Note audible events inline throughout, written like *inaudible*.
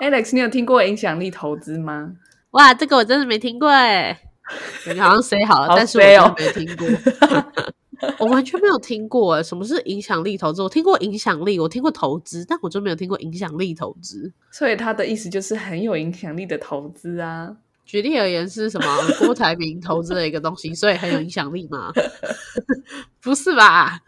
Alex，你有听过影响力投资吗？哇，这个我真的没听过哎，*laughs* 感觉好像 say 好了，好但是我真哦的没听过。*laughs* 我完全没有听过哎，什么是影响力投资？我听过影响力，我听过投资，但我就没有听过影响力投资。所以他的意思就是很有影响力的投资啊。举例而言是什么？郭台铭投资的一个东西，所以很有影响力吗？*laughs* 不是吧？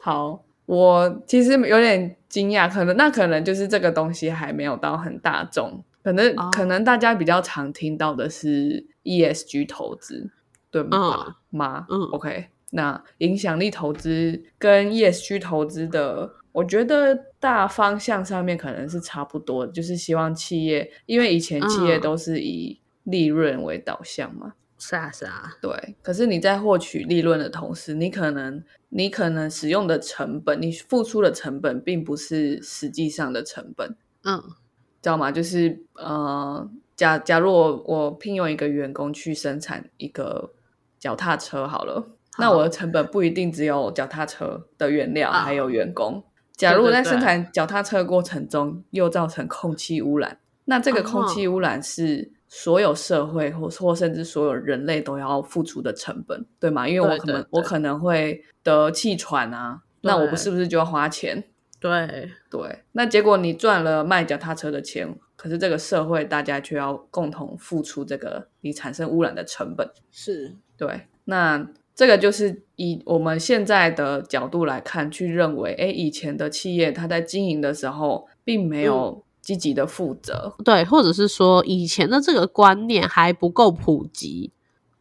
好，我其实有点惊讶，可能那可能就是这个东西还没有到很大众，可能、哦可能大家比较常听到的是 ESG 投资，对吧？吗？嗯，OK，那影响力投资跟 ESG 投资的。我觉得大方向上面可能是差不多，就是希望企业，因为以前企业嗯都是以利润为导向嘛，是啊，是啊，对，可是你在获取利润的同时，你可能你可能使用的成本，你付出的成本并不是实际上的成本，嗯知道吗？就是呃，假假如我我聘用一个员工去生产一个脚踏车好了，那我的成本不一定只有脚踏车的原料，啊还有员工。假如我在生产脚踏车的过程中又造成空气污染，那这个空气污染是所有社会或或甚至所有人类都要付出的成本，对吗？因为我可能我可能会得气喘啊，那我不是不是就要花钱？对，对，那结果你赚了卖脚踏车的钱，可是这个社会大家却要共同付出这个你产生污染的成本。是，对，那这个就是以我们现在的角度来看，去认为，哎，以前的企业它在经营的时候，并没有积极的负责。对，或者是说以前的这个观念还不够普及，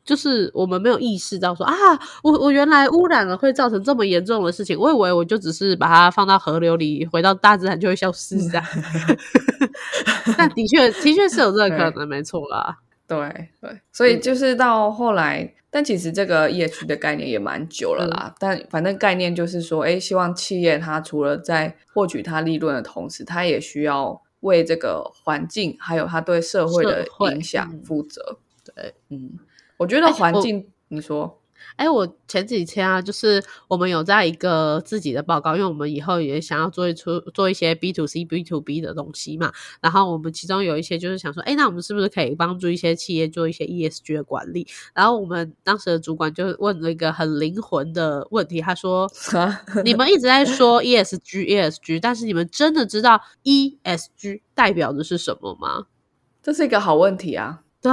就是我们没有意识到说啊，我我原来污染了会造成这么严重的事情，我以为我就只是把它放到河流里，回到大自然就会消失这样。*laughs* 但的确的确是有这个可能，没错啦。对对，所以嗯就是到后来，但其实这个 EH 的概念也蛮久了嗯啦。但反正概念就是说，哎，希望企业它除了在获取它利润的同时，它也需要为这个环境还有他对社会的影响嗯。负责。对，嗯，我觉得环境，你说，哎，我前几天啊，就是我们有在一个自己的报告，因为我们以后也想要做一出做一些 B to C、B to B 的东西嘛。然后我们其中有一些就是想说，哎，那我们是不是可以帮助一些企业做一些 ESG 的管理？然后我们当时的主管就问了一个很灵魂的问题，他说：“你们一直在说 ESG、ESG，但是你们真的知道 ESG 代表的是什么吗这是一个好问题啊！？”对。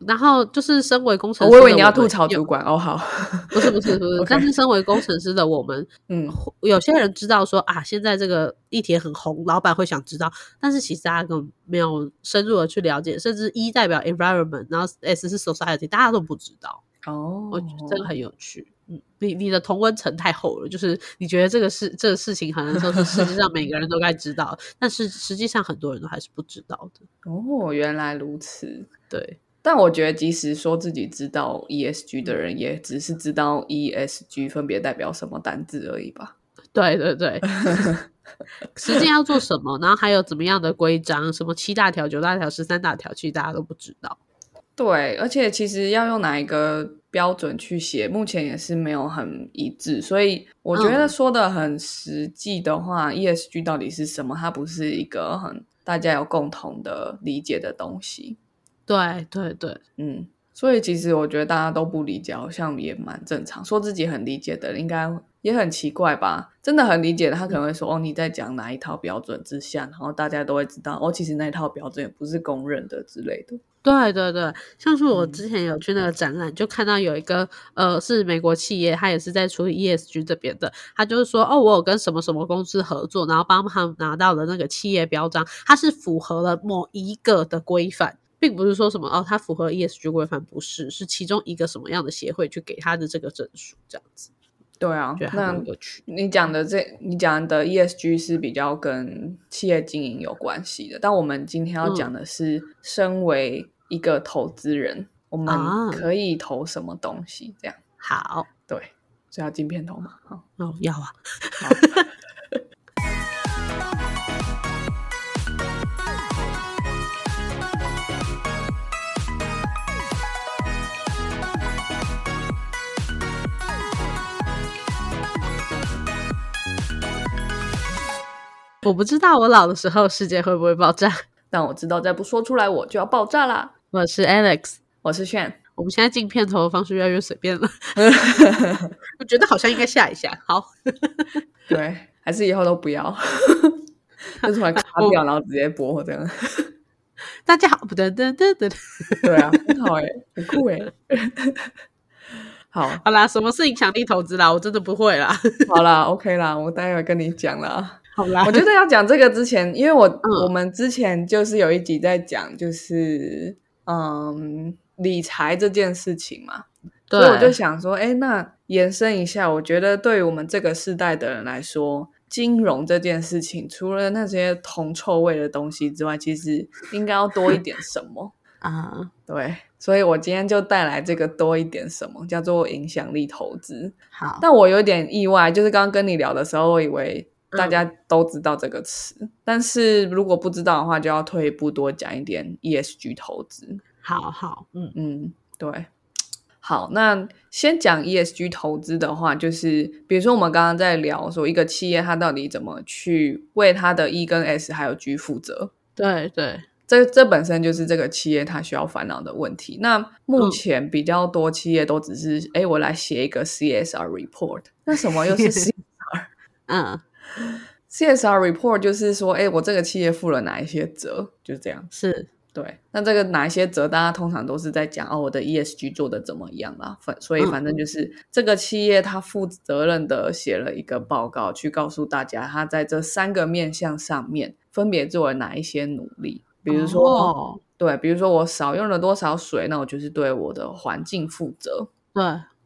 然后就是身为工程哦师我以为你要吐槽主管哦，好，*laughs* 不是不是不是 *laughs* 但是身为工程师的我们，*laughs* 嗯，有些人知道说啊，现在这个议题很红，老板会想知道，但是其实大家根本没有深入的去了解，甚至 E 代表 environment，然后 S 是 society，大家都不知道。哦，我觉得这个很有趣。嗯，你你的同温层太厚了，就是你觉得这个事这个事情可能说是世界上每个人都该知道，但是实际上很多人都还是不知道的。哦，原来如此。对，但我觉得，即使说自己知道 ESG 嗯的人，也只是知道 ESG 分别代表什么单字而已吧。对对对，实际 *laughs* 要做什么，然后还有怎么样的规章，什么七大条、九大条、十三大条，其实大家都不知道。对，而且其实要用哪一个标准去写，目前也是没有很一致。所以我觉得嗯说的很实际的话、e s g 到底是什么？它不是一个很大家有共同的理解的东西。对对对，嗯，所以其实我觉得大家都不理解，好像也蛮正常。说自己很理解的人，应该也很奇怪吧？真的很理解的，他可能会说：“哦，你在讲哪一套标准之下？”然后大家都会知道，哦，其实那一套标准也不是公认的之类的。对对对，像是我嗯之前有去那个展览，就看到有一个呃是美国企业，他也是在处理 ESG 这边的，他就是说哦，我有跟什么什么公司合作，然后帮他们拿到了那个企业标章，它是符合了某一个的规范。并不是说什么哦，它符合 ESG 规范，不是，是其中一个什么样的协会去给他的这个证书，这样子，对啊那。你讲的这，你讲的 ESG 是比较跟企业经营有关系的，但我们今天要讲的是，身为一个投资人，我啊们可以投什么东西？这样好，对，所以要进片头嘛？好，哦，要啊，我不知道我老的时候世界会不会爆炸。*laughs* 但我知道再不说出来我就要爆炸啦。我是 Alex，我是炫。我们现在进片头的方式越来越随便了，*laughs* 我觉得好像应该下一下。好，*laughs* 对，还是以后都不要，就突然卡掉，然后直接播这样。大家好，不得得得得，对啊，很好哎，很酷哎。好，好啦，什么是影响力投资啦？我真的不会啦。好啦，OK 啦，我待会跟你讲啦。好啦，*laughs* 我觉得要讲这个之前，因为我我们之前就是有一集在讲，就是嗯。理财这件事情嘛，所以我就想说，哎，那延伸一下，我觉得对于我们这个世代的人来说，金融这件事情，除了那些铜臭味的东西之外，其实应该要多一点什么啊？对，所以我今天就带来这个多一点什么，叫做影响力投资。好，但我有点意外，就是刚刚跟你聊的时候，我以为大家都知道这个词，但是如果不知道的话，就要退一步多讲一点 ESG 投资。好好，嗯嗯，对，好，那先讲 ESG 投资的话，就是比如说我们刚刚在聊说一个企业它到底怎么去为它的 E 跟 S 还有 G 负责，对对，这这本身就是这个企业它需要烦恼的问题。那目前比较多企业都只是，哎，我来写一个 CSR report，那什么又是 *laughs* CSR？嗯 *laughs* CSR report 就是说，哎，我这个企业负了哪一些责，就是这样，是。对，那这个哪一些责，大家通常都是在讲哦，我的 ESG 做的怎么样啦？反所以反正就是这个企业他负责任的写了一个报告，去告诉大家他在这三个面向上面分别做了哪一些努力。比如说，对，比如说我少用了多少水，那我就是对我的环境负责。对，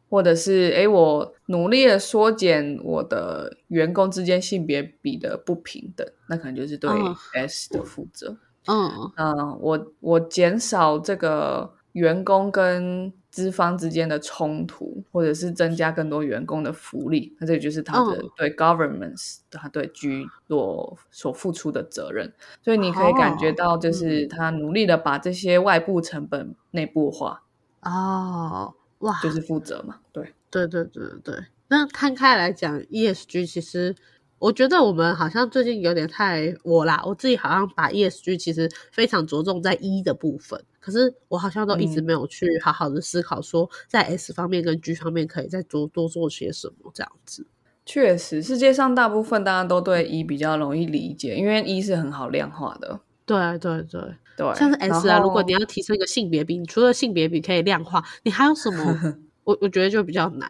或者是哎，我努力的缩减我的员工之间性别比的不平等，那可能就是对 S 的负责。嗯嗯，我我减少这个员工跟资方之间的冲突，或者是增加更多员工的福利，那这就是他的对 governments 他对居所所付出的责任。所以你可以感觉到，就是他努力的把这些外部成本内部化。哦，哇，就是负责嘛，对对对对对。那摊开来讲，ESG 其实。我觉得我们好像最近有点太我啦，我自己好像把 ESG 其实非常着重在 E 的部分，可是我好像都一直没有去好好的思考说，在 S 方面跟 G 方面可以再多多做些什么这样子。确实，世界上大部分大家都对 E 比较容易理解，因为 E 是很好量化的。对对对对，像是 S 啊，如果你要提升一个性别比，你除了性别比可以量化，你还有什么？*laughs* 我我觉得就比较难。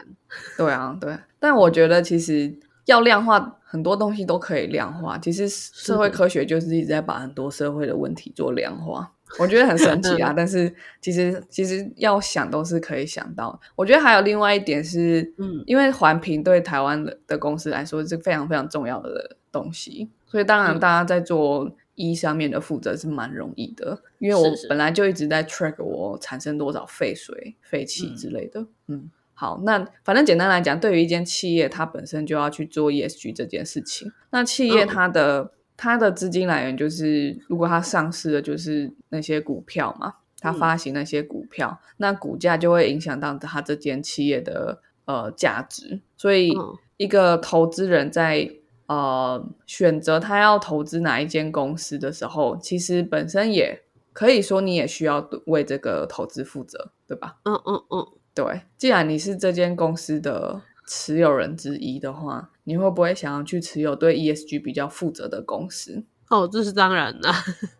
对啊，对，但我觉得其实。要量化很多东西都可以量化，其实社会科学就是一直在把很多社会的问题做量化，我觉得很神奇啊。*laughs* 但是其实其实要想都是可以想到。我觉得还有另外一点是，嗯，因为环评对台湾的的公司来说是非常非常重要的东西，所以当然大家在做一上面的负责是蛮容易的，因为我本来就一直在 track 我产生多少废水、废气之类的，嗯。好，那反正简单来讲，对于一间企业，它本身就要去做 ESG 这件事情。那企业它的它的资金来源就是，如果它上市的就是那些股票嘛，它发行那些股票，那股价就会影响到它这间企业的呃价值。所以，一个投资人在呃选择他要投资哪一间公司的时候，其实本身也可以说你也需要为这个投资负责，对吧？嗯嗯嗯。对，既然你是这间公司的持有人之一的话，你会不会想要去持有对 ESG 比较负责的公司？哦，这是当然的。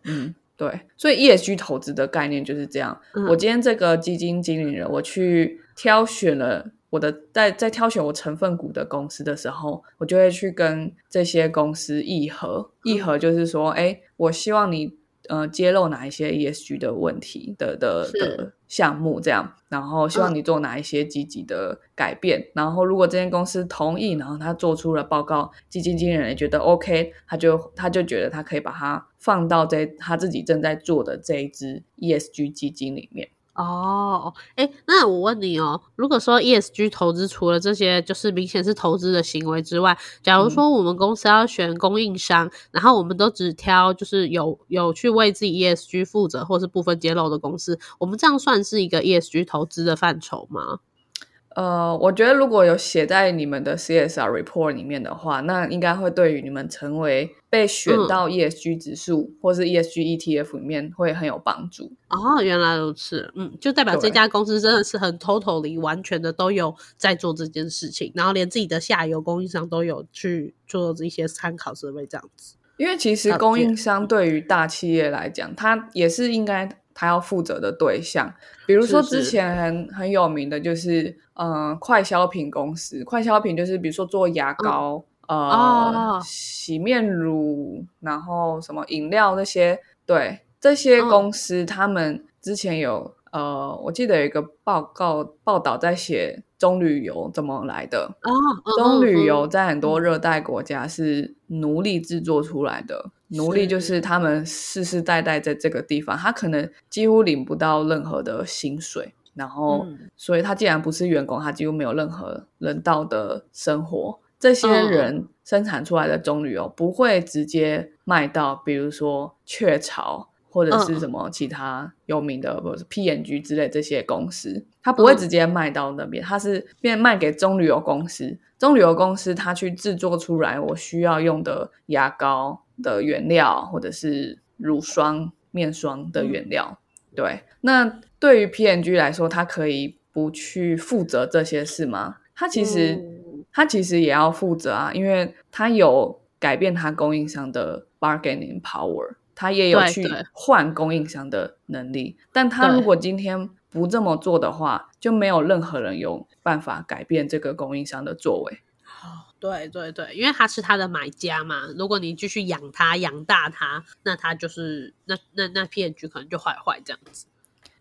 嗯，对，所以 ESG 投资的概念就是这样。我今天这个基金经理人，我去挑选了我的在在挑选我成分股的公司的时候，我就会去跟这些公司议和。议和就是说，哎，我希望你。呃，揭露哪一些 ESG 的问题的的的项目，这样，然后希望你做哪一些积极的改变，然后如果这间公司同意，然后他做出了报告，基金经理人也觉得 OK，他就他就觉得他可以把它放到这他自己正在做的这一支 ESG 基金里面。哦，哎，那我问你哦，如果说 ESG 投资除了这些就是明显是投资的行为之外，假如说我们公司要选供应商，然后我们都只挑就是有有去为自己 ESG 负责或是部分揭露的公司，我们这样算是一个 ESG 投资的范畴吗？呃，我觉得如果有写在你们的 CSR report 里面的话，那应该会对于你们成为被选到 ESG 指数、或是 ESG ETF 里面会很有帮助。哦，原来如此，嗯，就代表这家公司真的是很 totally 完全的都有在做这件事情，然后连自己的下游供应商都有去做一些参考设备这样子。因为其实供应商对于大企业来讲，它也是应该他要负责的对象。比如说之前很很有名的就是，呃，快消品公司。快消品就是比如说做牙膏、哦。呃洗面乳，然后什么饮料那些，对。这些嗯。公司，他们之前有呃，我记得有一个报告报道在写棕榈油怎么来的。哦，嗯棕榈油嗯。在很多热带国家是奴隶制作出来的，奴隶就是他们世世代代在这个地方，他可能几乎领不到任何的薪水，然后，嗯所以他既然不是员工，他几乎没有任何人道的生活。这些嗯人生产出来的棕榈油不会直接卖到，比如说雀巢或者是嗯什么其他有名的，或者是 PNG 之类这些公司，他不会嗯直接卖到那边，他是变卖给棕榈油公司。棕榈油公司它去制作出来我需要用的牙膏的原料，或者是乳霜、面霜的原料。对，那对于 P&G 来说，它可以不去负责这些事吗？它其实、嗯它其实也要负责啊，因为它有改变它供应商的 bargaining power，它也有去换供应商的能力。但它如果今天不这么做的话，就没有任何人有办法改变这个供应商的作为。对对对，因为他是他的买家嘛，如果你继续养他、养大他，那他就是那那那 P&G 可能就坏坏这样子。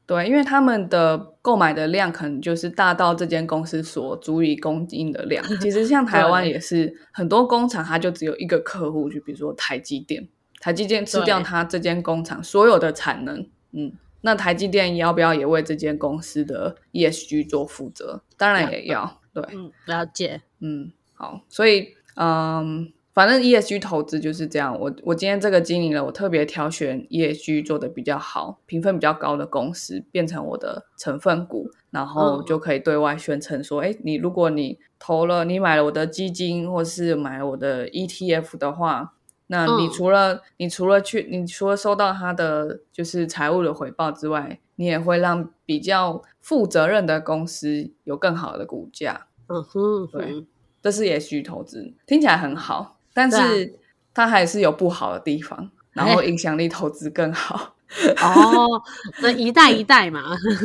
对，因为他们的购买的量可能就是大到这间公司所足以供应的量。其实像台湾也是很多工厂，它就只有一个客户，就比如说台积电，台积电吃掉对它这间工厂所有的产能，嗯，那台积电要不要也为这间公司的 ESG 做负责？当然也要，对，嗯，了解。嗯，好，所以嗯，反正 ESG 投资就是这样。我我今天这个经理了，我特别挑选 ESG 做的比较好、评分比较高的公司，变成我的成分股，然后嗯就可以对外宣称说，哎、你如果你投了，你买了我的基金，或是买了我的 ETF 的话。那你嗯除了、你除了去你除了收到他的就是财务的回报之外，你也会让比较负责任的公司有更好的股价。嗯哼，对嗯这是也许投资，听起来很好，但是它还是有不好的地方，然后影响力投资更好。*laughs* 哦，那一代一代嘛，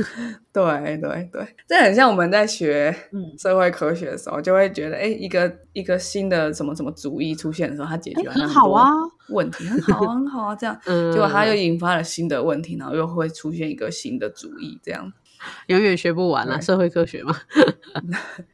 *laughs* 对对对，这很像我们在学嗯。社会科学的时候，就会觉得，哎，一个一个新的什么什么主义出现的时候，它解决很好啊。问题，很好啊，很好啊，这样，*laughs* 嗯，结果它又引发了新的问题，然后又会出现一个新的主义，这样，永远学不完啊，社会科学嘛。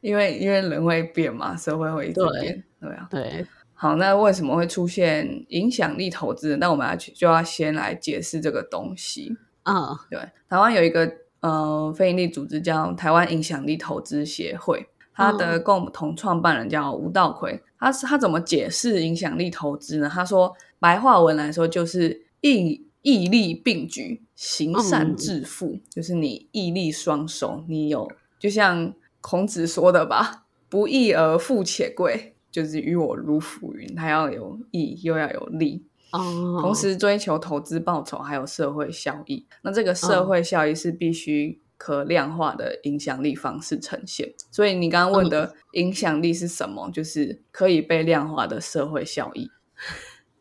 因为因为人会变嘛，社会会一直对变，对啊。对，好，那为什么会出现影响力投资？那我们要去就要先来解释这个东西。嗯对，台湾有一个呃非营利组织叫台湾影响力投资协会，它的共同创办人叫吴道奎。他是他怎么解释影响力投资呢？他说白话文来说就是毅毅力并举，行善致富，就是你毅力双手，你有就像孔子说的吧，不义而富且贵。就是与我如浮云，它要有义又要有利，哦，同时追求投资报酬还有社会效益。那这个社会效益是必须可量化的影响力方式呈现。所以你刚刚问的影响力是什么？就是可以被量化的社会效益。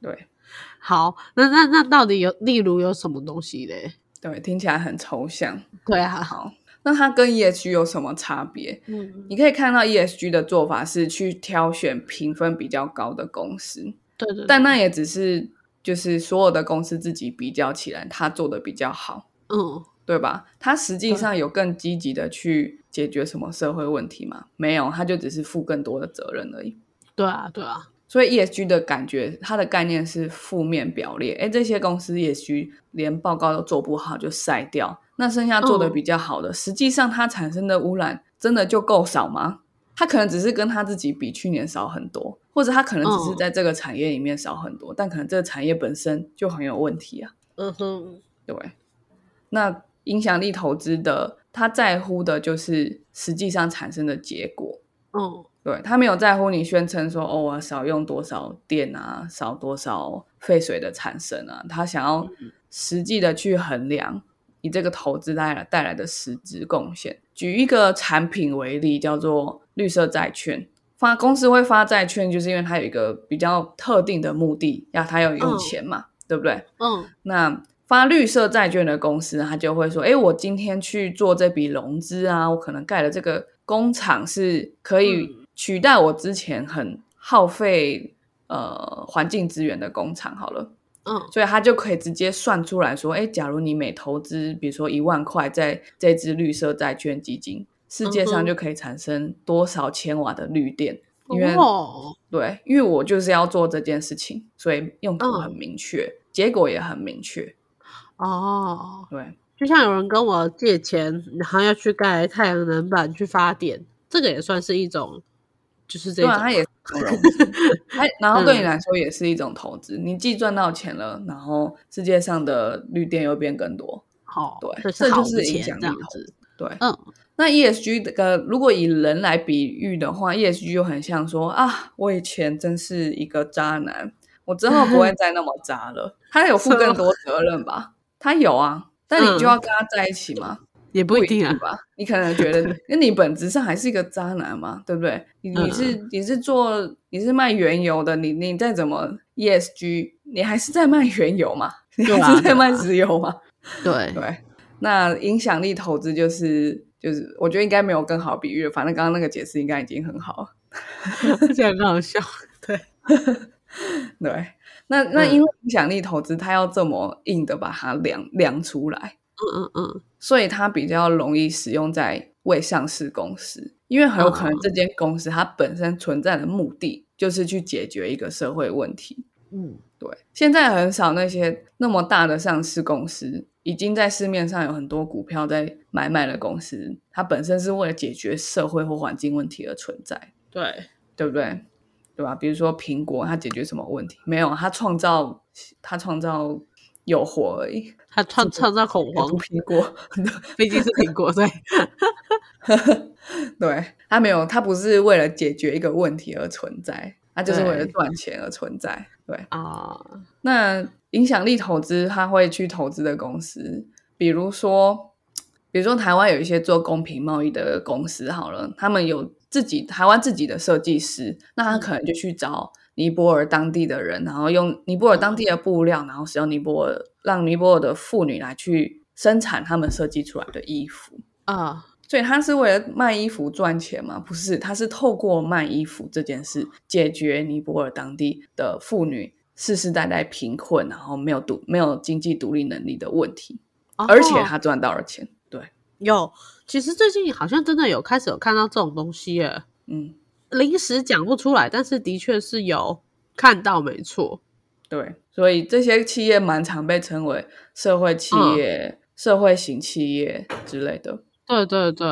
对 *laughs* 好，那那那到底有例如有什么东西嘞？对，听起来很抽象。对啊，好，那它跟 ESG 有什么差别？嗯，你可以看到 ESG 的做法是去挑选评分比较高的公司，对对，对但那也只是就是所有的公司自己比较起来，它做的比较好。嗯对吧？他实际上有更积极的去解决什么社会问题吗？没有，他就只是负更多的责任而已。对啊对啊，所以 ESG 的感觉，它的概念是负面表列。哎，这些公司 ESG 连报告都做不好就筛掉，那剩下做的比较好的，实际上它产生的污染真的就够少吗？它可能只是跟它自己比去年少很多，或者它可能只是嗯在这个产业里面少很多，但可能这个产业本身就很有问题啊。嗯哼，对，那影响力投资的他在乎的就是实际上产生的结果。嗯对他没有在乎你宣称说哦，我少用多少电啊，少多少废水的产生啊，他想要实际的去衡量你这个投资带来带来的实质贡献。举一个产品为例，叫做绿色债券。发公司会发债券，就是因为它有一个比较特定的目的，要它要用钱嘛，对不对？嗯那发绿色债券的公司，他就会说：“哎，我今天去做这笔融资啊，我可能盖了这个工厂是可以取代我之前很耗费呃环境资源的工厂，好了。”嗯所以他就可以直接算出来说，哎，假如你每投资，比如说一万块在这支绿色债券基金，世界上就可以产生多少千瓦的绿电？因为、哦，对，因为我就是要做这件事情，所以用途很嗯明确，结果也很明确。哦，对，就像有人跟我借钱，然后要去盖太阳能板去发电，这个也算是一种，就是这种对啊，它也是一种融资，*laughs* 它然后对你嗯来说也是一种投资。你既赚到钱了，然后世界上的绿电又变更多。好，对这这就是影响力投资，对，嗯那 ESG 这个如果以人来比喻的话，ESG 就很像说啊，我以前真是一个渣男，我之后不会 *laughs* 再那么渣了。他有负更多责任吧？他有啊，但你就要跟他在一起吗？也不一定啊，吧？你可能觉得，那你本质上还是一个渣男嘛，对不对？你你是、你是做你是卖原油的，你你再怎么 ESG，你还是在卖原油嘛，你还是在卖石油嘛。对，对，那影响力投资就是就是，我觉得应该没有更好比喻了。反正刚刚那个解释应该已经很好了。*laughs* 这样很好笑，*laughs* 对，对，那那嗯因为影响力投资，它要这么硬的把它量量出来，嗯嗯嗯，所以它比较容易使用在未上市公司，因为很有可能哦这间公司它本身存在的目的就是去解决一个社会问题。嗯对，现在很少那些那么大的上市公司，已经在市面上有很多股票在买卖的公司，它本身是为了解决社会或环境问题而存在，对，对不对？对吧？比如说苹果，它解决什么问题？没有，它创造它创造诱惑而已。他创创造恐慌不，苹果，*laughs* 毕竟是苹果，对，*laughs* 对，他没有，他不是为了解决一个问题而存在，他就是为了对赚钱而存在。对，啊，那影响力投资，他会去投资的公司，比如说，比如说台湾有一些做公平贸易的公司，好了，他们有自己台湾自己的设计师，那他可能就去找尼泊尔当地的人，然后用尼泊尔当地的布料，然后使用尼泊尔让尼泊尔的妇女来去生产他们设计出来的衣服。啊，所以他是为了卖衣服赚钱吗？不是，他是透过卖衣服这件事解决尼泊尔当地的妇女世世代代贫困，然后没有独没有经济独立能力的问题，而且哦他赚到了钱。对，有，其实最近好像真的有开始有看到这种东西耶，嗯，临时讲不出来，但是的确是有看到，没错。对，所以这些企业蛮常被称为社会企业、社会型企业之类的。对对对，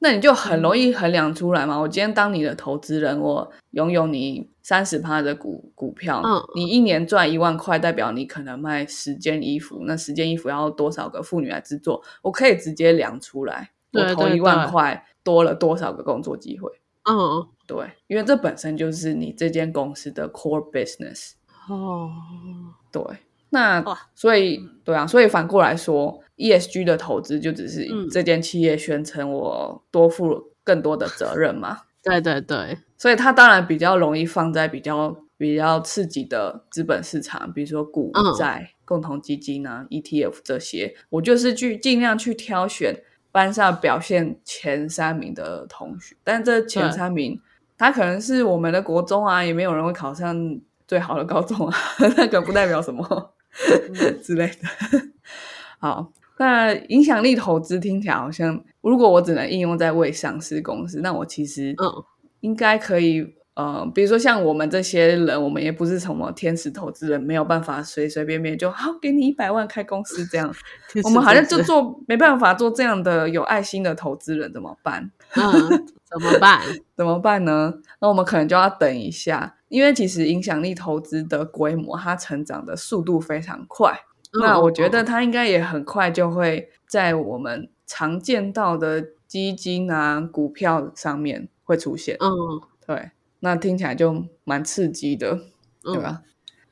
那你就很容易衡量出来嘛。我今天当你的投资人，我拥有你三十趴的股股票，嗯你一年赚一万块，代表你可能卖十件衣服，那十件衣服要多少个妇女来制作？我可以直接量出来，我投一万对块多了多少个工作机会？嗯，对，因为这本身就是你这间公司的 core business。哦，对，那所以对啊，所以反过来说，ESG 的投资就只是嗯这间企业宣称我多负更多的责任嘛。*laughs* 对对对，所以它当然比较容易放在比较比较刺激的资本市场，比如说股嗯债、共同基金啊、ETF 这些。我就是去尽量去挑选班上表现前三名的同学，但这前三名他可能是我们的国中啊，也没有人会考上最好的高中啊，*laughs* 那个不代表什么 *laughs* 之类的。好，那影响力投资听起来好像，如果我只能应用在未上市公司，那我其实嗯应该可以。呃，比如说像我们这些人，我们也不是什么天使投资人，没有办法随随便便就好给你一百万开公司这样。*laughs* 我们好像就做没办法做这样的有爱心的投资人，怎么办？*laughs* 嗯，怎么办？*laughs* 怎么办呢？那我们可能就要等一下，因为其实影响力投资的规模，它成长的速度非常快。那我觉得它应该也很快就会在我们常见到的基金啊、股票上面会出现。嗯对，那听起来就蛮刺激的，对嗯吧？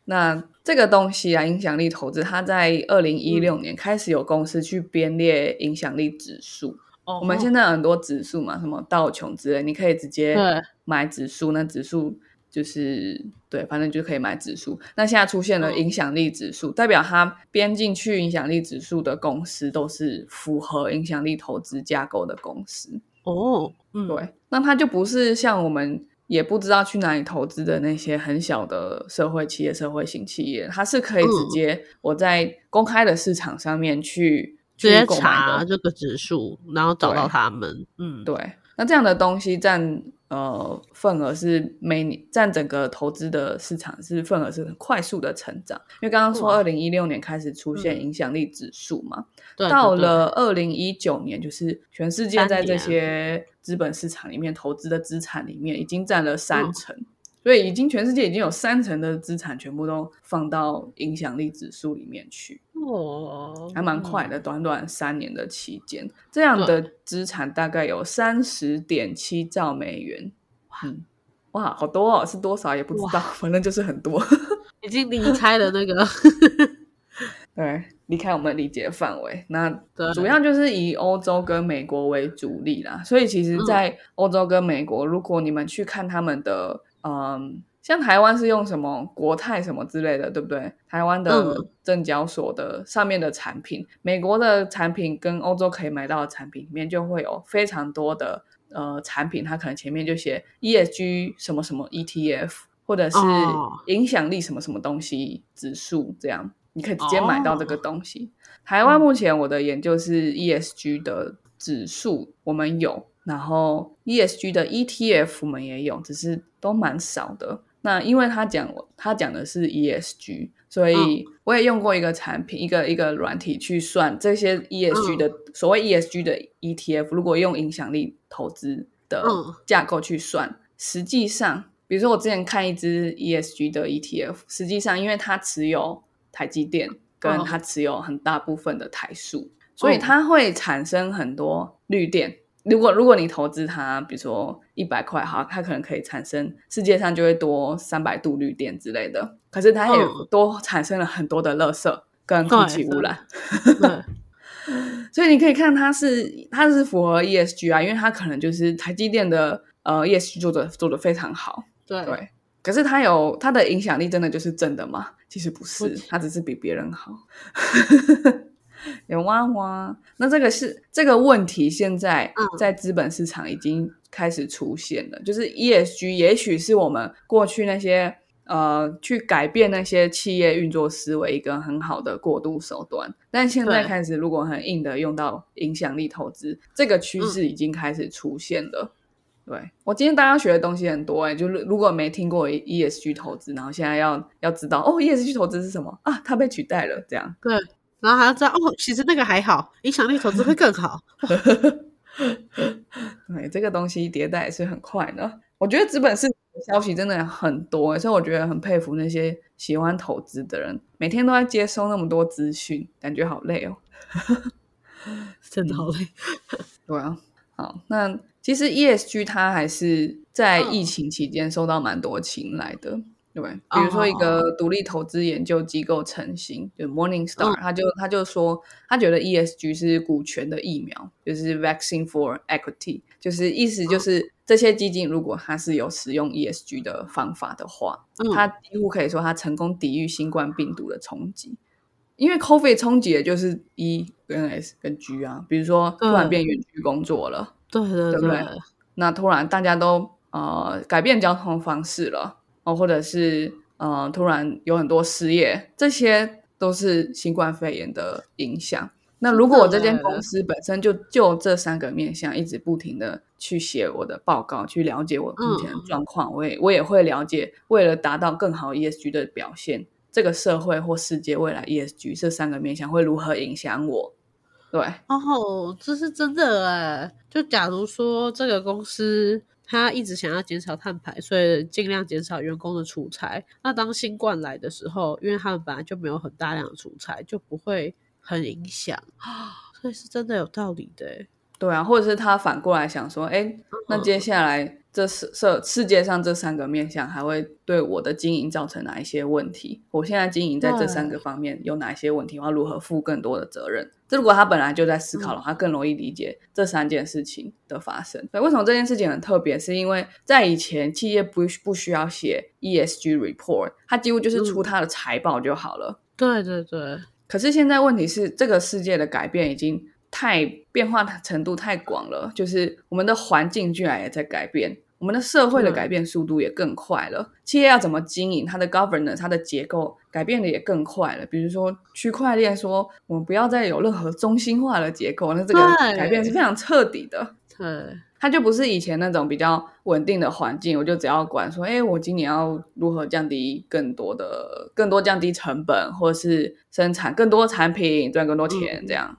那这个东西啊，影响力投资，它在二零一六年开始有公司去编列影响力指数。哦，我们现在很多指数嘛，什么道琼之类，你可以直接买指数，那指数就是对，反正就可以买指数。那现在出现了嗯影响力指数，代表它编进去影响力指数的公司都是符合影响力投资架构的公司。哦，嗯，对，那它就不是像我们也不知道去哪里投资的那些很小的社会企业、社会型企业，它是可以直嗯接我在公开的市场上面去直接。查这个指数，然后找到他们，嗯，对，那这样的东西占呃份额是每年占整个投资的市场是份额是很快速的成长，因为刚刚说哇二零一六年开始出现嗯影响力指数嘛，对，到了二零一九年，就是全世界在这些资本市场里面投资的资产里面已经占了三嗯成。所以已经全世界已经有三成的资产全部都放到影响力指数里面去，哦，还蛮快嗯的，短短三年的期间，这样的资产大概有三十点七兆美元。嗯，哇，好多哦，是多少也不知道，反正就是很多。*laughs* 已经离开了那个，*laughs* 对，离开我们理解范围。那主要就是以欧洲跟美国为主力啦。所以其实，嗯在欧洲跟美国，如果你们去看他们的，嗯，像台湾是用什么国泰什么之类的，对不对？台湾的嗯证交所的上面的产品，美国的产品跟欧洲可以买到的产品里面，就会有非常多的呃产品，它可能前面就写 ESG 什么什么 ETF，或者是哦影响力什么什么东西指数这样。你可以直接买到这个哦东西。台湾目前我的研究是 ESG 的指数，我们有，然后 ESG 的 ETF 我们也有，只是都蛮少的。那因为他讲他讲的是 ESG，所以我也用过一个产品，一个一个软体去算这些 ESG 的、所谓 ESG 的 ETF，如果用影响力投资的嗯架构去算，实际上，比如说我之前看一只 ESG 的 ETF，实际上因为它持有台积电，跟嗯它持有很大部分的台数，所以它会产生很多绿电。如果如果你投资它，比如说一百块哈，它可能可以产生世界上就会多三百度绿电之类的。可是它也嗯多产生了很多的垃圾跟空气污染。对，*laughs* 所以你可以看它是它是符合 ESG 啊，因为它可能就是台积电的呃 ESG 做的做的非常好，对对。可是它有它的影响力，真的就是真的吗？其实不是，它只是比别人好。有哇哇，那这个是这个问题，现在嗯在资本市场已经开始出现了。就是 ESG，也许是我们过去那些呃去改变那些企业运作思维一个很好的过渡手段，但现在对开始，如果很硬的用到影响力投资，这个趋势已经开始出现了。对我今天大家学的东西很多哎、就是如果没听过 ESG 投资，然后现在要要知道哦，ESG 投资是什么啊？它被取代了，这样对，然后还要知道哦，其实那个还好，影响力投资会更好。*laughs* 对，这个东西迭代也是很快的。我觉得资本市场的消息真的很多、欸，所以我觉得很佩服那些喜欢投资的人，每天都在接收那么多资讯，感觉好累哦。*laughs* 真的好累。对啊，好，那其实 ESG 它还是在嗯疫情期间受到蛮多青睐的。对，比如说一哦个独立投资研究机构成型，就 Morningstar，、嗯他就他就说，他觉得 ESG 是股权的疫苗，就是 vaccine for equity，就是意思就是这些基金如果它是有使用 ESG 的方法的话，嗯。它几乎可以说它成功抵御新冠病毒的冲击。因为 COVID 冲击的就是 E 跟 S 跟 G 啊，比如说突然嗯变远距工作了，对对对。那突然大家都呃改变交通方式了，哦，或者是呃突然有很多失业，这些都是新冠肺炎的影响。那如果我这间公司本身就就这三个面向，一直不停的去写我的报告，去了解我目前的嗯状况，我也我也会了解，为了达到更好 ESG 的表现，这个社会或世界未来 ESG 这三个面向会如何影响我？对，哦，这是真的哎。就假如说这个公司他一直想要减少碳排，所以尽量减少员工的出差。那当新冠来的时候，因为他们本来就没有很大量的出差，就不会很影响所以是真的有道理的欸。对啊，或者是他反过来想说，哎，那接下来这世世世界上这三个面向还会对我的经营造成哪一些问题？我现在经营在这三个方面有哪一些问题？我要如何负更多的责任？这如果他本来就在思考了，他更容易理解这三件事情的发生。对，为什么这件事情很特别？是因为在以前企业不不需要写 ESG report，它几乎就是出它的财报就好了。对对对。可是现在问题是，这个世界的改变已经。太变化程度太广了，就是我们的环境居然也在改变，我们的社会的改变速度也更快了。企业要怎么经营，它的 governance、它的结构改变的也更快了。比如说区块链，说我们不要再有任何中心化的结构，那这个改变是非常彻底的。对，它就不是以前那种比较稳定的环境，我就只要管说，哎，我今年要如何降低更多的、更多降低成本，或者是生产更多产品赚更多钱这样。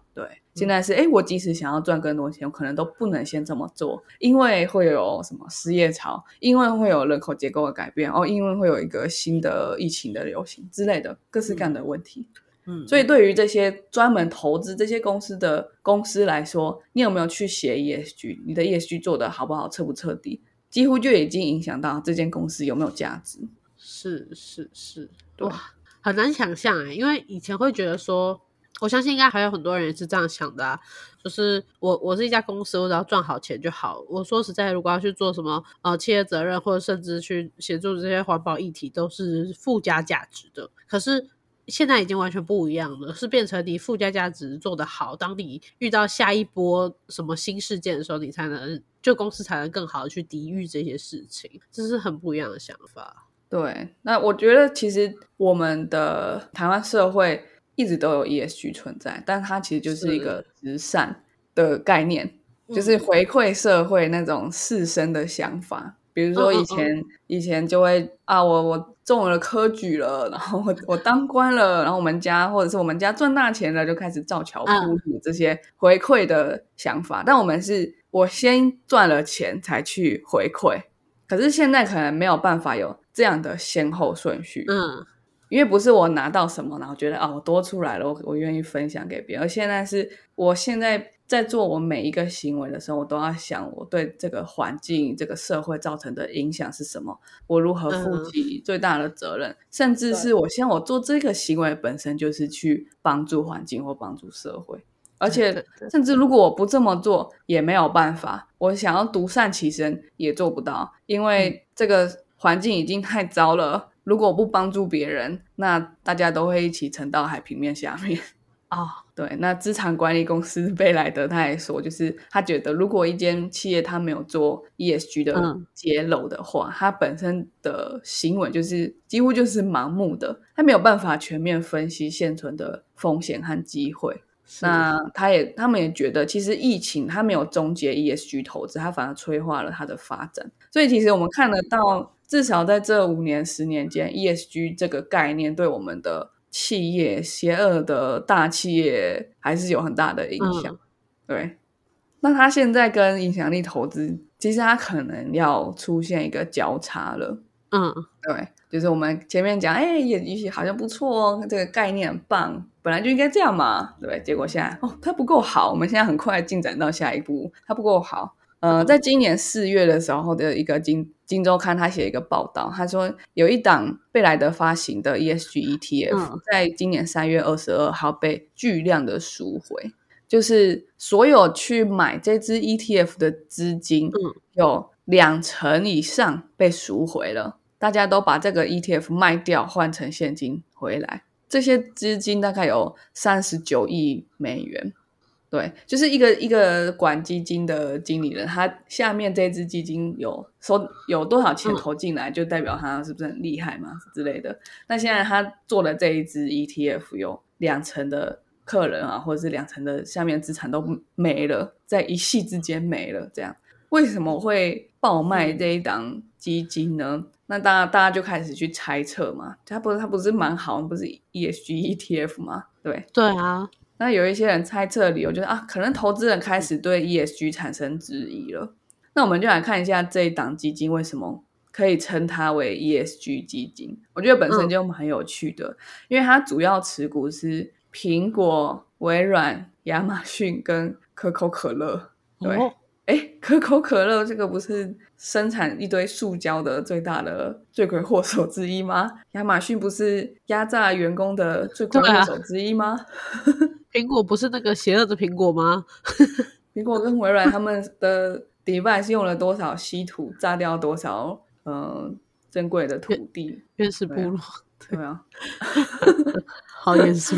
对。现在是哎，我即使想要赚更多钱，我可能都不能先这么做，因为会有什么失业潮，因为会有人口结构的改变，哦，因为会有一个新的疫情的流行之类的各式各样的问题。嗯，所以对于这些专门投资这些公司的公司来说，你有没有去写 ESG？你的 ESG 做的好不好，彻不彻底，几乎就已经影响到这间公司有没有价值。是是是，哇，很难想象哎，因为以前会觉得说。我相信应该还有很多人也是这样想的啊，就是我我是一家公司，我只要赚好钱就好。我说实在，如果要去做什么呃企业责任，或者甚至去协助这些环保议题，都是附加价值的。可是现在已经完全不一样了，是变成你附加价值做得好，当你遇到下一波什么新事件的时候，你才能就公司才能更好的去抵御这些事情，这是很不一样的想法。对，那我觉得其实我们的台湾社会。一直都有 ESG 存在，但它其实就是一个慈善的概念，就是回馈社会那种士绅的想法。比如说以前以前就会啊，我我中了科举了，然后我我当官了，然后我们家或者是我们家赚大钱了，就开始造桥铺路这些回馈的想法。但我们是我先赚了钱才去回馈，可是现在可能没有办法有这样的先后顺序。嗯。因为不是我拿到什么，然后觉得啊，我多出来了，我我愿意分享给别人。而现在是我现在在做我每一个行为的时候，我都要想我对这个环境、这个社会造成的影响是什么，我如何负起最大的责任，甚至是我现在我做这个行为本身就是去帮助环境或帮助社会。而且甚至如果我不这么做，也没有办法，我想要独善其身也做不到，因为这个环境已经太糟了。如果不帮助别人，那大家都会一起沉到海平面下面啊。*laughs* 对，那资产管理公司贝莱德他也说，就是他觉得，如果一间企业他没有做 ESG 的揭露的话，他本身的行为就是几乎就是盲目的，他没有办法全面分析现存的风险和机会。那他也他们也觉得，其实疫情它没有终结 ESG 投资，它反而催化了它的发展。所以其实我们看得到。至少在这五年、十年间，ESG 这个概念对我们的企业、邪恶的大企业还是有很大的影响。对，那它现在跟影响力投资，其实它可能要出现一个交叉了。嗯，对，就是我们前面讲，哎，也也许好像不错哦，这个概念很棒，本来就应该这样嘛，对。结果现在哦，它不够好，我们现在很快进展到下一步，它不够好。呃，在今年四月的时候的一个金金周刊，他写一个报道，他说有一档贝莱德发行的 ESG ETF，在今年三月二十二号被巨量的赎回，就是所有去买这支 ETF 的资金，有两成以上被赎回了，大家都把这个 ETF 卖掉换成现金回来，这些资金大概有三十九亿美元。对，就是一个一个管基金的经理人，他下面这支基金有收有多少钱投进来，就代表他是不是很厉害嘛之类的。那现在他做的这一支 ETF 有两成的客人啊，或者是两成的下面资产都没了，在一夕之间没了。这样为什么会爆卖这一档基金呢？那大家大家就开始去猜测嘛。他不是他不是蛮好，不是 ESG ETF 吗？对对啊。那有一些人猜测理由就是啊，可能投资人开始对 ESG 产生质疑了。那我们就来看一下这一档基金为什么可以称它为 ESG 基金。我觉得本身就蛮有趣的，因为它主要持股是苹果、微软、亚马逊跟可口可乐。对，哦哎、可口可乐这个不是生产一堆塑胶的最大的罪魁祸首之一吗？亚马逊不是压榨员工的罪魁祸首之一吗？*laughs* 苹果不是那个邪恶的苹果吗？*laughs* 苹果跟微软他们的 device 用了多少稀土，炸掉多少呃珍贵的土地？原始部落，对啊，*laughs* 好严肃。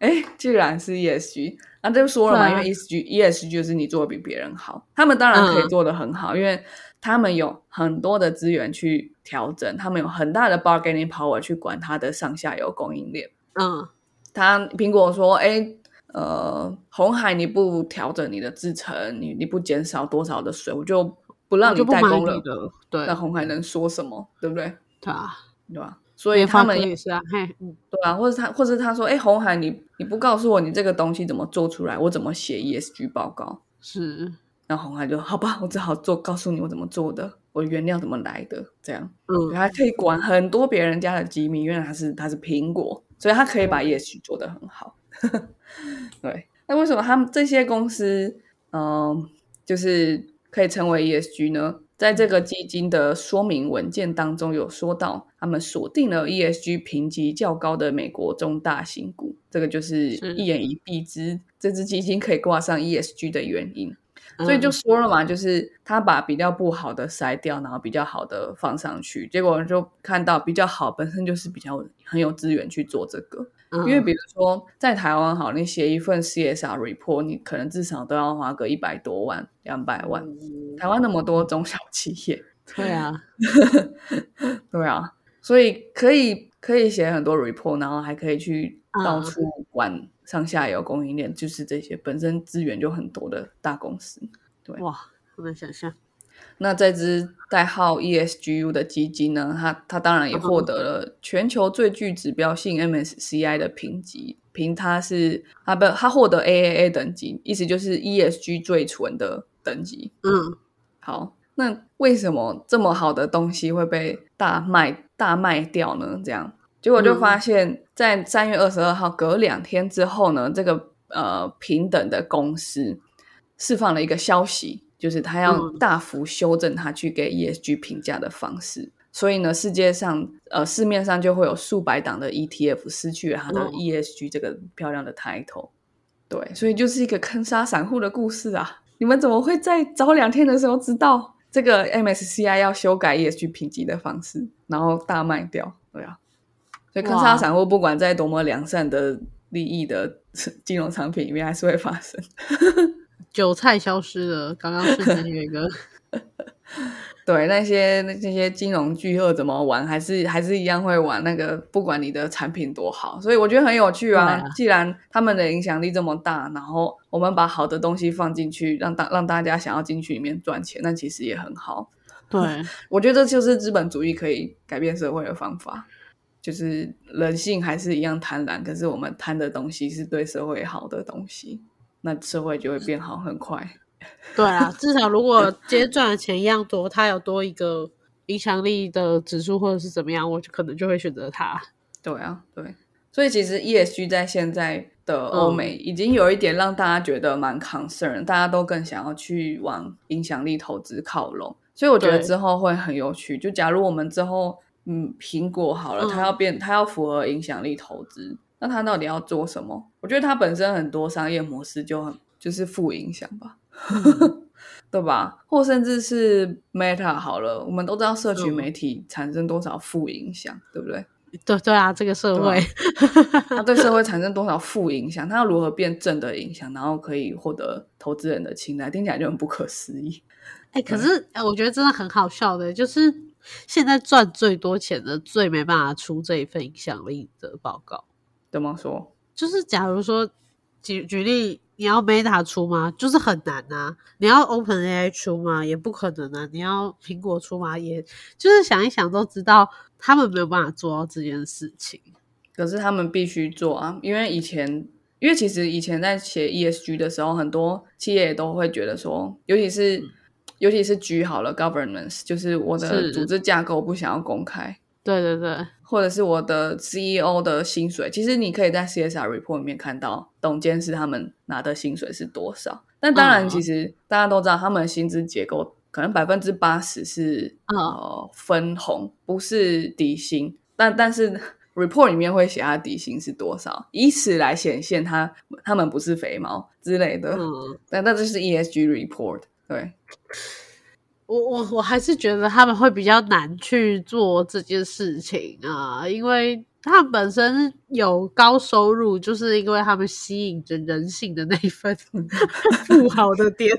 哎，既然是 ESG，那就说了嘛，因为 ESG ESG 就是你做的比别人好，他们当然可以嗯做的很好，因为他们有很多的资源去调整，他们有很大的 bargaining power 去管它的上下游供应链。嗯，他苹果说，哎。呃，红海你不调整你的制程，你你不减少多少的水，我就不让你代工了对那红海能说什么？对不对？对啊，对吧？所以他们科也是啊，嘿，嗯对啊，或者他，或者他说，哎，红海你你不告诉我你这个东西怎么做出来，我怎么写 ESG 报告？是，那红海就好吧，我只好做，告诉你我怎么做的，我原料怎么来的，这样，嗯，他可以管很多别人家的机密，因为他是他是苹果，所以他可以把 ESG 做得很好。*laughs* 对，那为什么他们这些公司，嗯、就是可以成为 ESG 呢？在这个基金的说明文件当中有说到，他们锁定了 ESG 评级较高的美国中大型股，这个就是是一言一蔽之，这支基金可以挂上 ESG 的原因。所以就嗯说了嘛，就是他把比较不好的筛掉，然后比较好的放上去，结果就看到比较好本身就是比较很有资源去做这个。嗯。因为比如说在台湾好，你写一份 CSR report，你可能至少都要花个一百多万、两百万。嗯。台湾那么多中小企业，对啊，*laughs* 对啊，所以可以可以写很多 report，然后还可以去嗯。到处玩上下游供应链，就是这些本身资源就很多的大公司。对。哇，不能想象，那这支代号 ESGU 的基金呢，它它当然也获得了全球最具指标性 MSCI 的评级，评它是它不它获得 AAA 等级，意思就是 ESG 最纯的等级。嗯，好，那为什么这么好的东西会被大卖大卖掉呢？这样，结果就发现，在三月二十二号隔两天之后呢，这个呃平等的公司释放了一个消息，就是他要嗯大幅修正他去给 ESG 评价的方式。所以呢，世界上呃市面上就会有数百档的 ETF 失去了它的嗯 ESG 这个漂亮的 title。对，所以就是一个坑杀散户的故事啊！你们怎么会在早两天的时候知道这个 MSCI 要修改 ESG 评级的方式，然后大卖掉？对啊，所以坑杀散户不管在多么良善的利益的 *laughs* 金融产品里面，还是会发生。韭菜消失了，刚刚瞬间有一个，*laughs* 对那些那那些金融巨鳄怎么玩，还是还是一样会玩那个，不管你的产品多好，所以我觉得很有趣啊。啊既然他们的影响力这么大，然后我们把好的东西放进去，让大让大家想要进去里面赚钱，那其实也很好。对，*laughs* 我觉得这就是资本主义可以改变社会的方法，就是人性还是一样贪婪，可是我们贪的东西是对社会好的东西，那社会就会变好很快。*laughs* 对啊，至少如果今天赚的钱一样多，它有多一个影响力的指数或者是怎么样，我就可能就会选择它。对啊，对，所以其实 ESG 在现在的欧美已经有一点让大家觉得蛮 concern，、大家都更想要去往影响力投资靠拢。所以我觉得之后会很有趣。就假如我们之后，嗯，苹果好了，嗯它要变，它要符合影响力投资，那他到底要做什么？我觉得他本身很多商业模式就很就是负影响吧。*laughs* 对吧？或甚至是 Meta 好了，我们都知道社群嗯媒体产生多少负影响，对不对？*laughs* 对对啊，这个社会，它对社会产生多少负影响？它要如何变正的影响，然后可以获得投资人的青睐？听起来就很不可思议。*laughs* 哎、可是哎我觉得真的很好笑的，就是现在赚最多钱的最没办法出这一份影响力的报告。怎么说？就是假如说举举例，你要 Meta 出吗？就是很难啊。你要 OpenAI 出吗？也不可能啊。你要苹果出吗？也就是想一想都知道，他们没有办法做到这件事情。可是他们必须做啊，因为以前，因为其实以前在写 ESG 的时候，很多企业也都会觉得说，尤其是、尤其是 G 好了 governance，就是我的组织架构不想要公开，对对对，或者是我的 CEO 的薪水，其实你可以在 CSR report 里面看到董监事他们拿的薪水是多少。但当然，嗯其实大家都知道，他们的薪资结构可能百分之八十是嗯呃分红，不是底薪。但但是 *laughs* report 里面会写他底薪是多少，以此来显现他他们不是肥猫之类的。嗯，但那这是 ESG report，对，我我我还是觉得他们会比较难去做这件事情啊，因为他们本身有高收入，就是因为他们吸引着人性的那一份 *laughs* 不好的点。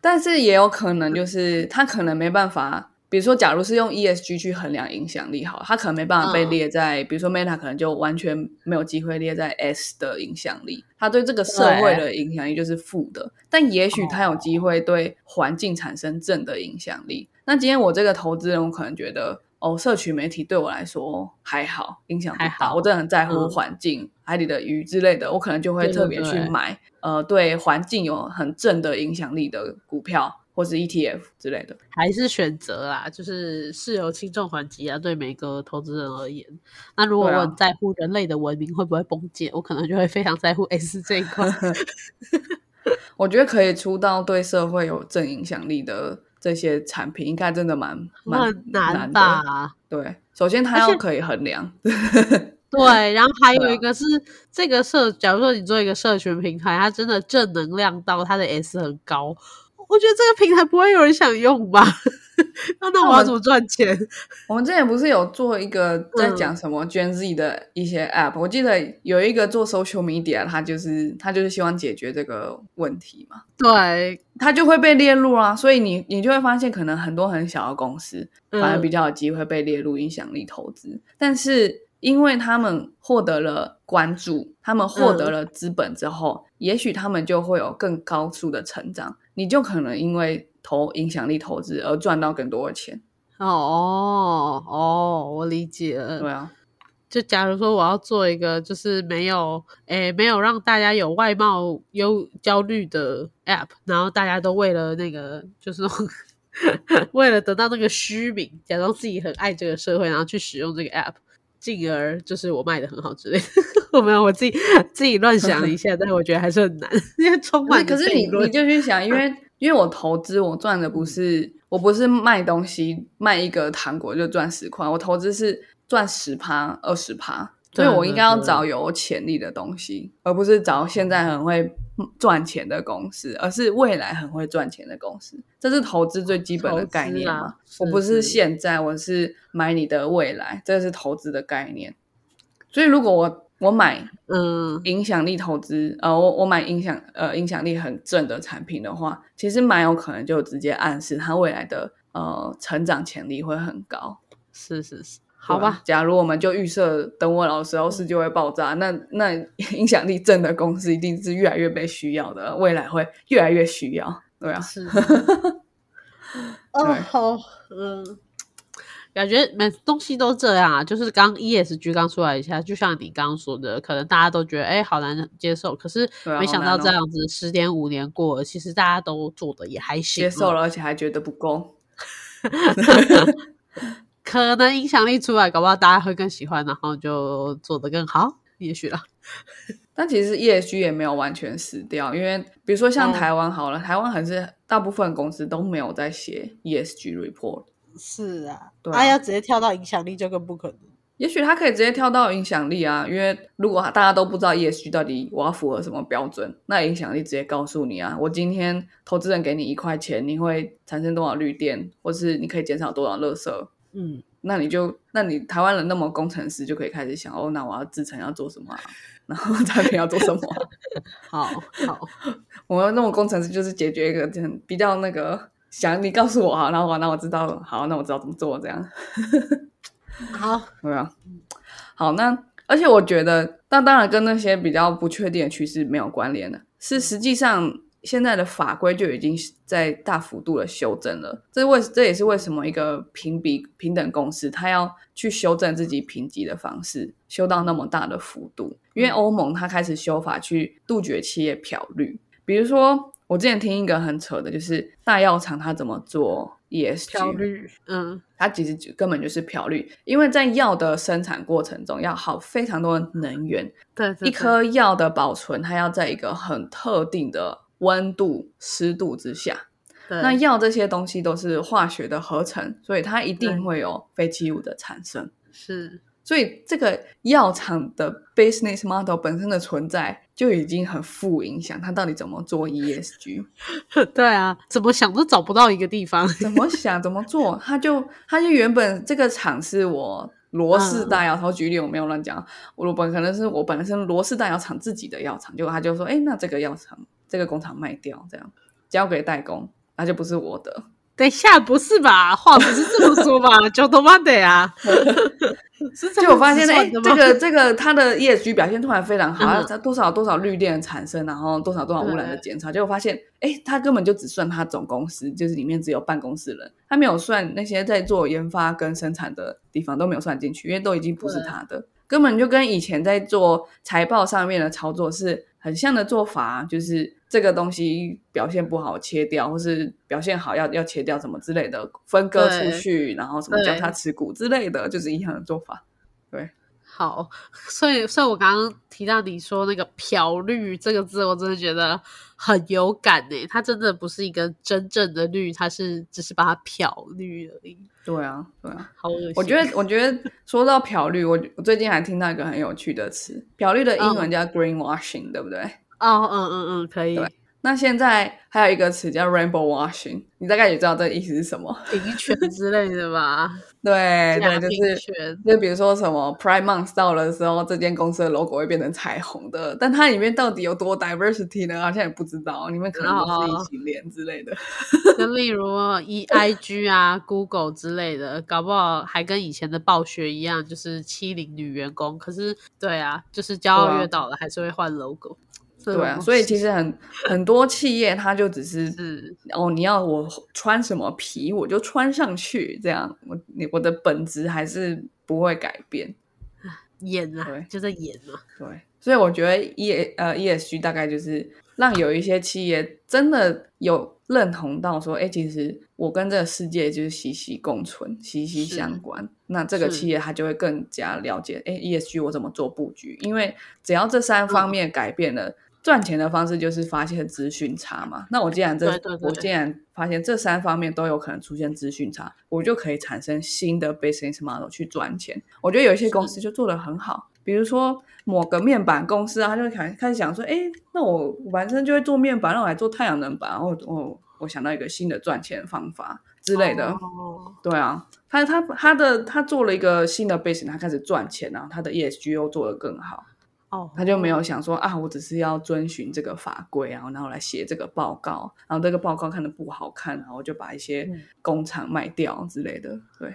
但是也有可能就是他可能没办法，比如说，假如是用 ESG 去衡量影响力，好了，他可能没办法被嗯列在，比如说 Meta 可能就完全没有机会列在 S 的影响力，它对这个社会的影响力就是负的，但也许它有机会对环境产生正的影响力。那今天我这个投资人，我可能觉得。哦，社群媒体对我来说还好，影响不还大。好我真的很在乎嗯环境、海里的鱼之类的，我可能就会特别去对买呃对环境有很正的影响力的股票或是 ETF 之类的。还是选择啦，就是是有轻重缓急啊。对每个投资人而言，那如果我很在乎人类的文明会不会崩解，我可能就会非常在乎 S 这一块。*laughs* 我觉得可以出到对社会有正影响力的这些产品，应该真的蛮蛮难难的。吧？对，首先它要可以衡量。*laughs* 对，然后还有一个是、这个社，假如说你做一个社群平台，它真的正能量到它的 S 很高，我觉得这个平台不会有人想用吧？*laughs* 那那我要怎么赚钱？我们之前不是有做一个在嗯讲什么 Gen Z 的一些 App，、我记得有一个做 Social Media，他就是他就是希望解决这个问题嘛，对，它就会被列入啊，所以你你就会发现，可能很多很小的公司嗯。反而比较有机会被列入影响力投资，但是因为他们获得了关注，他们获得了资本之后，也许他们就会有更高速的成长，你就可能因为投影响力投资而赚到更多的钱。哦哦哦，我理解了。对啊，就假如说我要做一个就是没有诶没有让大家有外貌忧焦虑的 app，然后大家都为了那个就是 *laughs* 为了得到那个虚名，假装自己很爱这个社会，然后去使用这个 app，进而就是我卖的很好之类的。*laughs* 我没有我自己自己乱想了一下，但是我觉得还是很难，因为充满可是你你就去想，因为 *laughs* 因为我投资，我赚的不是我不是卖东西卖一个糖果就赚十块，我投资是赚十趴二十趴，所以我应该要找有潜力的东西，而不是找现在很会赚钱的公司，而是未来很会赚钱的公司。这是投资最基本的概念嘛？啊我不是是现在，我是买你的未来，这是投资的概念。所以如果我我买嗯影响力投资，呃，我我买影响呃影响力很正的产品的话，其实蛮有可能就直接暗示它未来的呃成长潜力会很高。是是是，好吧吧，？假如我们就预设等我老的时候世界会爆炸，那那影响力正的公司一定是越来越被需要的，未来会越来越需要。对啊，是。*laughs* 哦，好，嗯，感觉每东西都这样啊。就是刚 ESG 刚出来一下，就像你刚刚说的，可能大家都觉得哎、好难接受，可是没想到这样子十年五年过了，其实大家都做的也还行，接受了，而且还觉得不够。*laughs* *laughs* 可能影响力出来，搞不好大家会更喜欢，然后就做得更好，也许啦。*laughs* 但其实 ESG 也没有完全死掉，因为比如说像嗯台湾好了，台湾还是大部分公司都没有在写 ESG report。是啊，对啊要直接跳到影响力就更不可能。也许他可以直接跳到影响力啊，因为如果大家都不知道 ESG 到底我要符合什么标准，那影响力直接告诉你啊，我今天投资人给你一块钱，你会产生多少绿电，或是你可以减少多少垃圾，嗯，那你就，那你台湾人那么工程师就可以开始想，哦，那我要制成要做什么、啊，然后 *laughs* 产品要做什么啊、好好，*laughs* 我们那么工程师就是解决一个很比较那个想你告诉我啊，然后我那我知道，好，那我知道怎么做这样。好，*laughs* 对啊，好，那而且我觉得，那当然跟那些比较不确定的趋势没有关联的，是实际上现在的法规就已经在大幅度的修正了。这为这也是为什么一个评比平等公司，它要去修正自己评级的方式，修到那么大的幅度，因为欧盟它开始修法去杜绝企业漂绿，比如说。我之前听一个很扯的，就是大药厂它怎么做 ESG，漂绿，嗯，它其实就根本就是漂绿，因为在药的生产过程中要耗非常多的能源，对对，一颗药的保存它要在一个很特定的温度、湿度之下。对那药这些东西都是化学的合成，所以它一定会有废弃物的产生。是所以这个药厂的 business model 本身的存在就已经很负影响，它到底怎么做 ESG，*laughs* 对啊，怎么想都找不到一个地方。*laughs* 怎么想怎么做，它就它就原本这个厂是我罗氏大药厂，举例我没有乱讲，我本可能是我本身罗氏大药厂自己的药厂，结果他就说，哎，那这个药厂这个工厂卖掉，这样交给代工，那就不是我的。等一下，不是吧？话不是这么说吧？就他妈的啊！*laughs* 是就我发现，哎、这个这个它的 ESG 表现突然非常好，嗯它多少多少绿电的产生，然后多少多少污染的对减少，结果发现，哎，它根本就只算它总公司，就是里面只有办公室人，它没有算那些在做研发跟生产的地方都没有算进去，因为都已经不是它的，根本就跟以前在做财报上面的操作是很像的做法，就是这个东西表现不好切掉，或是表现好要要切掉什么之类的，分割出去，然后什么对交叉持股之类的，就是一样的做法。对好，*laughs* 所以，所以我刚刚提到你说那个“漂绿”这个字，我真的觉得很有感呢。它真的不是一个真正的绿，它是只是把它漂绿而已，对啊，对啊。好恶心。我觉得，我觉得说到漂绿，我我最近还听到一个很有趣的词，漂绿的英文叫 greenwashing，、对不对？哦，嗯嗯嗯，可以那现在还有一个词叫 rainbow washing，你大概也知道这个意思是什么？平权之类的吧？*laughs* 对假对，就平是权，就比如说什么 Prime Month 到了的时候，这间公司的 logo 会变成彩虹的，但它里面到底有多 diversity 呢？好像也不知道，你们可能都是异性恋之类的。就例如 E *laughs* I G 啊、Google 之类的，搞不好还跟以前的暴雪一样，就是欺凌女员工。可是，对啊，就是骄傲越倒了，还是会换 logo。对啊，所以其实很很多企业它就只是是哦，你要我穿什么皮，我就穿上去，这样我你我的本质还是不会改变。演啊对，就在演嘛。对，所以我觉得 E 呃 ESG 大概就是让有一些企业真的有认同到说，哎，其实我跟这个世界就是息息共存、息息相关。那这个企业它就会更加了解，哎，ESG 我怎么做布局？因为只要这三嗯方面改变了。赚钱的方式就是发现资讯差嘛。那我既然这对对对我既然发现这三方面都有可能出现资讯差，我就可以产生新的 business model 去赚钱。我觉得有一些公司就做得很好，比如说某个面板公司啊，他就开开始想说，哎，那我本身就会做面板，那我来做太阳能板，然后我我想到一个新的赚钱方法之类的。哦，对啊，他他他的他做了一个新的 business，他开始赚钱，然后他的 ESG 又做得更好。哦，他就没有想说啊，我只是要遵循这个法规啊，然后来写这个报告，然后这个报告看的不好看，然后我就把一些嗯工厂卖掉之类的。对，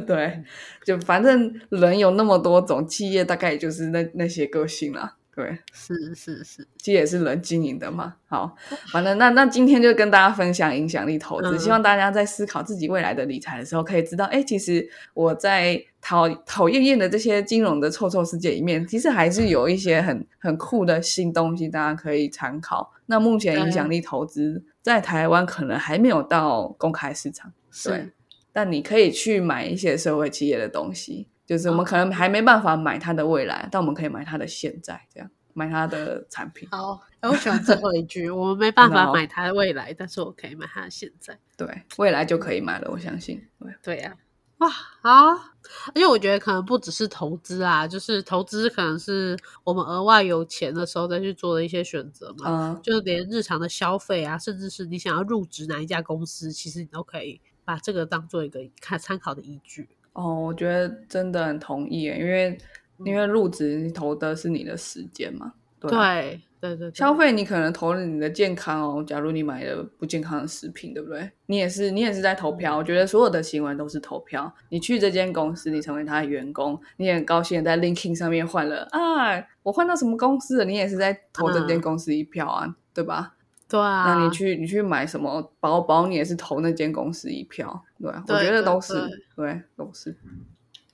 *laughs* 对，就反正人有那么多种，企业大概也就是那那些个性啦。对，是是是，其实也是人经营的嘛。好，反正那那今天就跟大家分享影响力投资，嗯希望大家在思考自己未来的理财的时候，可以知道，哎，其实我在讨讨厌厌的这些金融的臭臭世界里面，其实还是有一些很很酷的新东西，大家可以参考。那目前影响力投资在台湾可能还没有到公开市场，对，但你可以去买一些社会企业的东西，就是我们可能还没办法买它的未来，但我们可以买它的现在，这样买它的产品。好。哎我喜欢最后一句，我们没办法买它的未来，但是我可以买它的现在。对，未来就可以买了，我相信。对，对呀、哇，啊，而且我觉得可能不只是投资啊，就是投资可能是我们额外有钱的时候再去做的一些选择嘛。嗯，就是连日常的消费啊，甚至是你想要入职哪一家公司，其实你都可以把这个当做一个看参考的依据。哦，我觉得真的很同意耶，因为因为入职你投的是你的时间嘛，对啊对对消费你可能投了你的健康哦，假如你买了不健康的食品，对不对？你也是你也是在投票。我觉得所有的行为都是投票。你去这间公司，你成为他的员工，你也很高兴在 LinkedIn 上面换了啊，我换到什么公司了？你也是在投这间嗯公司一票啊，对吧？对啊，那你去你去买什么包包，你也是投那间公司一票，对啊，我觉得都是对对，都是。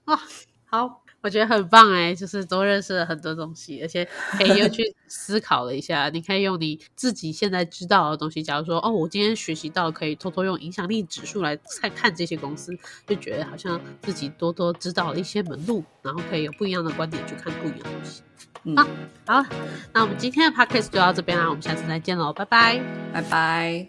哇，好，我觉得很棒哎，就是都认识了很多东西，而且可以又去 *laughs* 思考了一下。你可以用你自己现在知道的东西，假如说哦，我今天学习到可以偷偷用影响力指数来看看这些公司，就觉得好像自己多多知道了一些门路，然后可以有不一样的观点去看不一样的东西。嗯，好，那我们今天的 podcast 就到这边啦，我们下次再见喽，拜拜，拜拜。